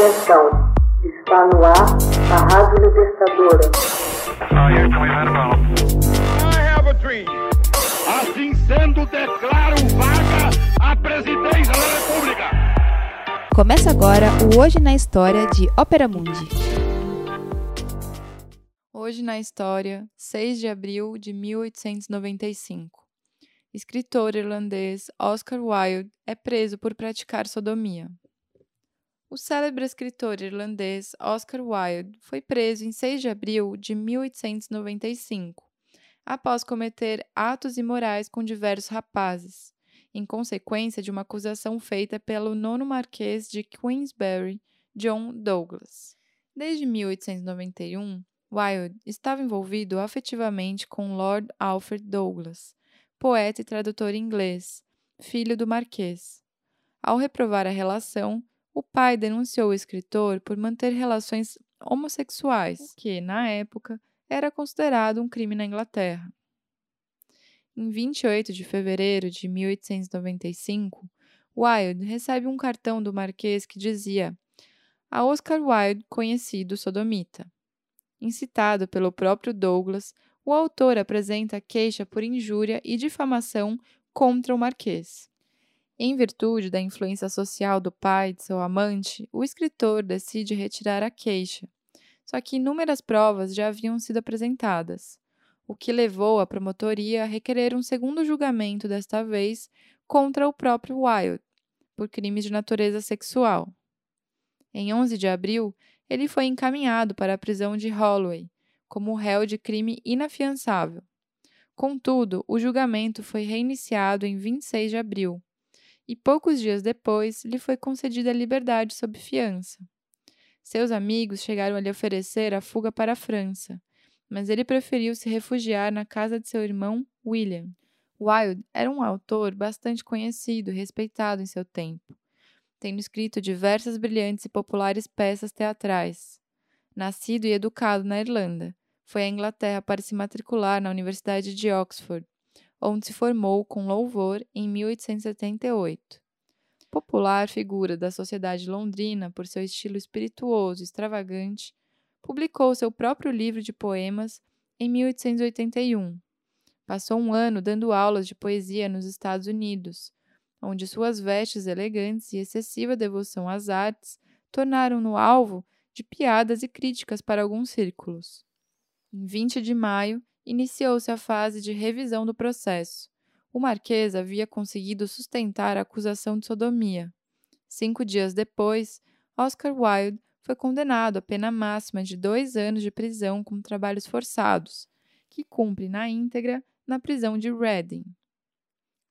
Atenção, está no ar a Rádio Libertadora. Assim sendo, declaro vaga a presidência da República. Começa agora o Hoje na História de Ópera Mundi. Hoje na História, 6 de abril de 1895. Escritor irlandês Oscar Wilde é preso por praticar sodomia. O célebre escritor irlandês Oscar Wilde foi preso em 6 de abril de 1895, após cometer atos imorais com diversos rapazes, em consequência de uma acusação feita pelo nono marquês de Queensberry, John Douglas. Desde 1891, Wilde estava envolvido afetivamente com Lord Alfred Douglas, poeta e tradutor inglês, filho do marquês. Ao reprovar a relação, o pai denunciou o escritor por manter relações homossexuais, que, na época, era considerado um crime na Inglaterra. Em 28 de fevereiro de 1895, Wilde recebe um cartão do marquês que dizia a Oscar Wilde, conhecido sodomita. Incitado pelo próprio Douglas, o autor apresenta queixa por injúria e difamação contra o marquês. Em virtude da influência social do pai de seu amante, o escritor decide retirar a queixa. Só que inúmeras provas já haviam sido apresentadas, o que levou a promotoria a requerer um segundo julgamento, desta vez contra o próprio Wilde, por crimes de natureza sexual. Em 11 de abril, ele foi encaminhado para a prisão de Holloway, como réu de crime inafiançável. Contudo, o julgamento foi reiniciado em 26 de abril e poucos dias depois lhe foi concedida liberdade sob fiança. Seus amigos chegaram a lhe oferecer a fuga para a França, mas ele preferiu se refugiar na casa de seu irmão William. Wilde era um autor bastante conhecido e respeitado em seu tempo, tendo escrito diversas brilhantes e populares peças teatrais. Nascido e educado na Irlanda, foi à Inglaterra para se matricular na Universidade de Oxford onde se formou com louvor em 1878. Popular figura da sociedade londrina por seu estilo espirituoso e extravagante, publicou seu próprio livro de poemas em 1881. Passou um ano dando aulas de poesia nos Estados Unidos, onde suas vestes elegantes e excessiva devoção às artes tornaram-no alvo de piadas e críticas para alguns círculos. Em 20 de maio iniciou-se a fase de revisão do processo. O Marquês havia conseguido sustentar a acusação de sodomia. Cinco dias depois, Oscar Wilde foi condenado à pena máxima de dois anos de prisão com trabalhos forçados, que cumpre na íntegra na prisão de Reading.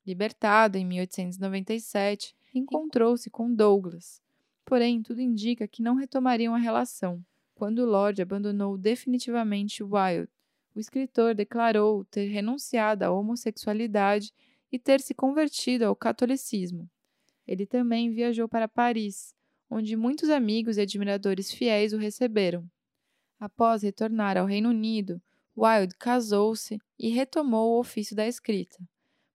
Libertado em 1897, encontrou-se com Douglas, porém tudo indica que não retomariam a relação, quando Lord abandonou definitivamente Wilde o escritor declarou ter renunciado à homossexualidade e ter se convertido ao catolicismo. Ele também viajou para Paris, onde muitos amigos e admiradores fiéis o receberam. Após retornar ao Reino Unido, Wilde casou-se e retomou o ofício da escrita,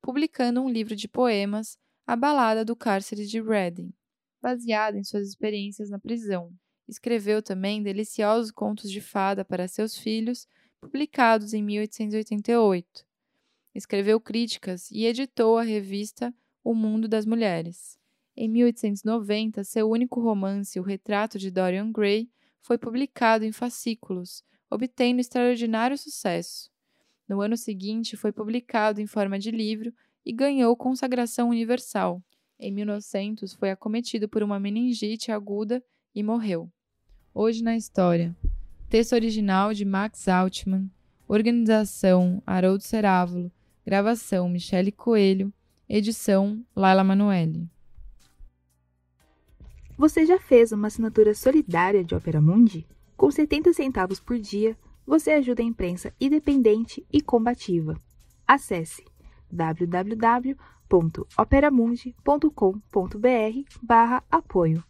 publicando um livro de poemas, A Balada do Cárcere de Reading, baseado em suas experiências na prisão. Escreveu também deliciosos contos de fada para seus filhos publicados em 1888. Escreveu críticas e editou a revista O Mundo das Mulheres. Em 1890, seu único romance, O Retrato de Dorian Gray, foi publicado em fascículos, obtendo extraordinário sucesso. No ano seguinte, foi publicado em forma de livro e ganhou consagração universal. Em 1900, foi acometido por uma meningite aguda e morreu. Hoje na história. Texto original de Max Altman. Organização Haroldo Cerávulo. Gravação Michele Coelho. Edição Laila Manoeli. Você já fez uma assinatura solidária de Opera Mundi? Com 70 centavos por dia, você ajuda a imprensa independente e combativa. Acesse www.operamundi.com.br/apoio.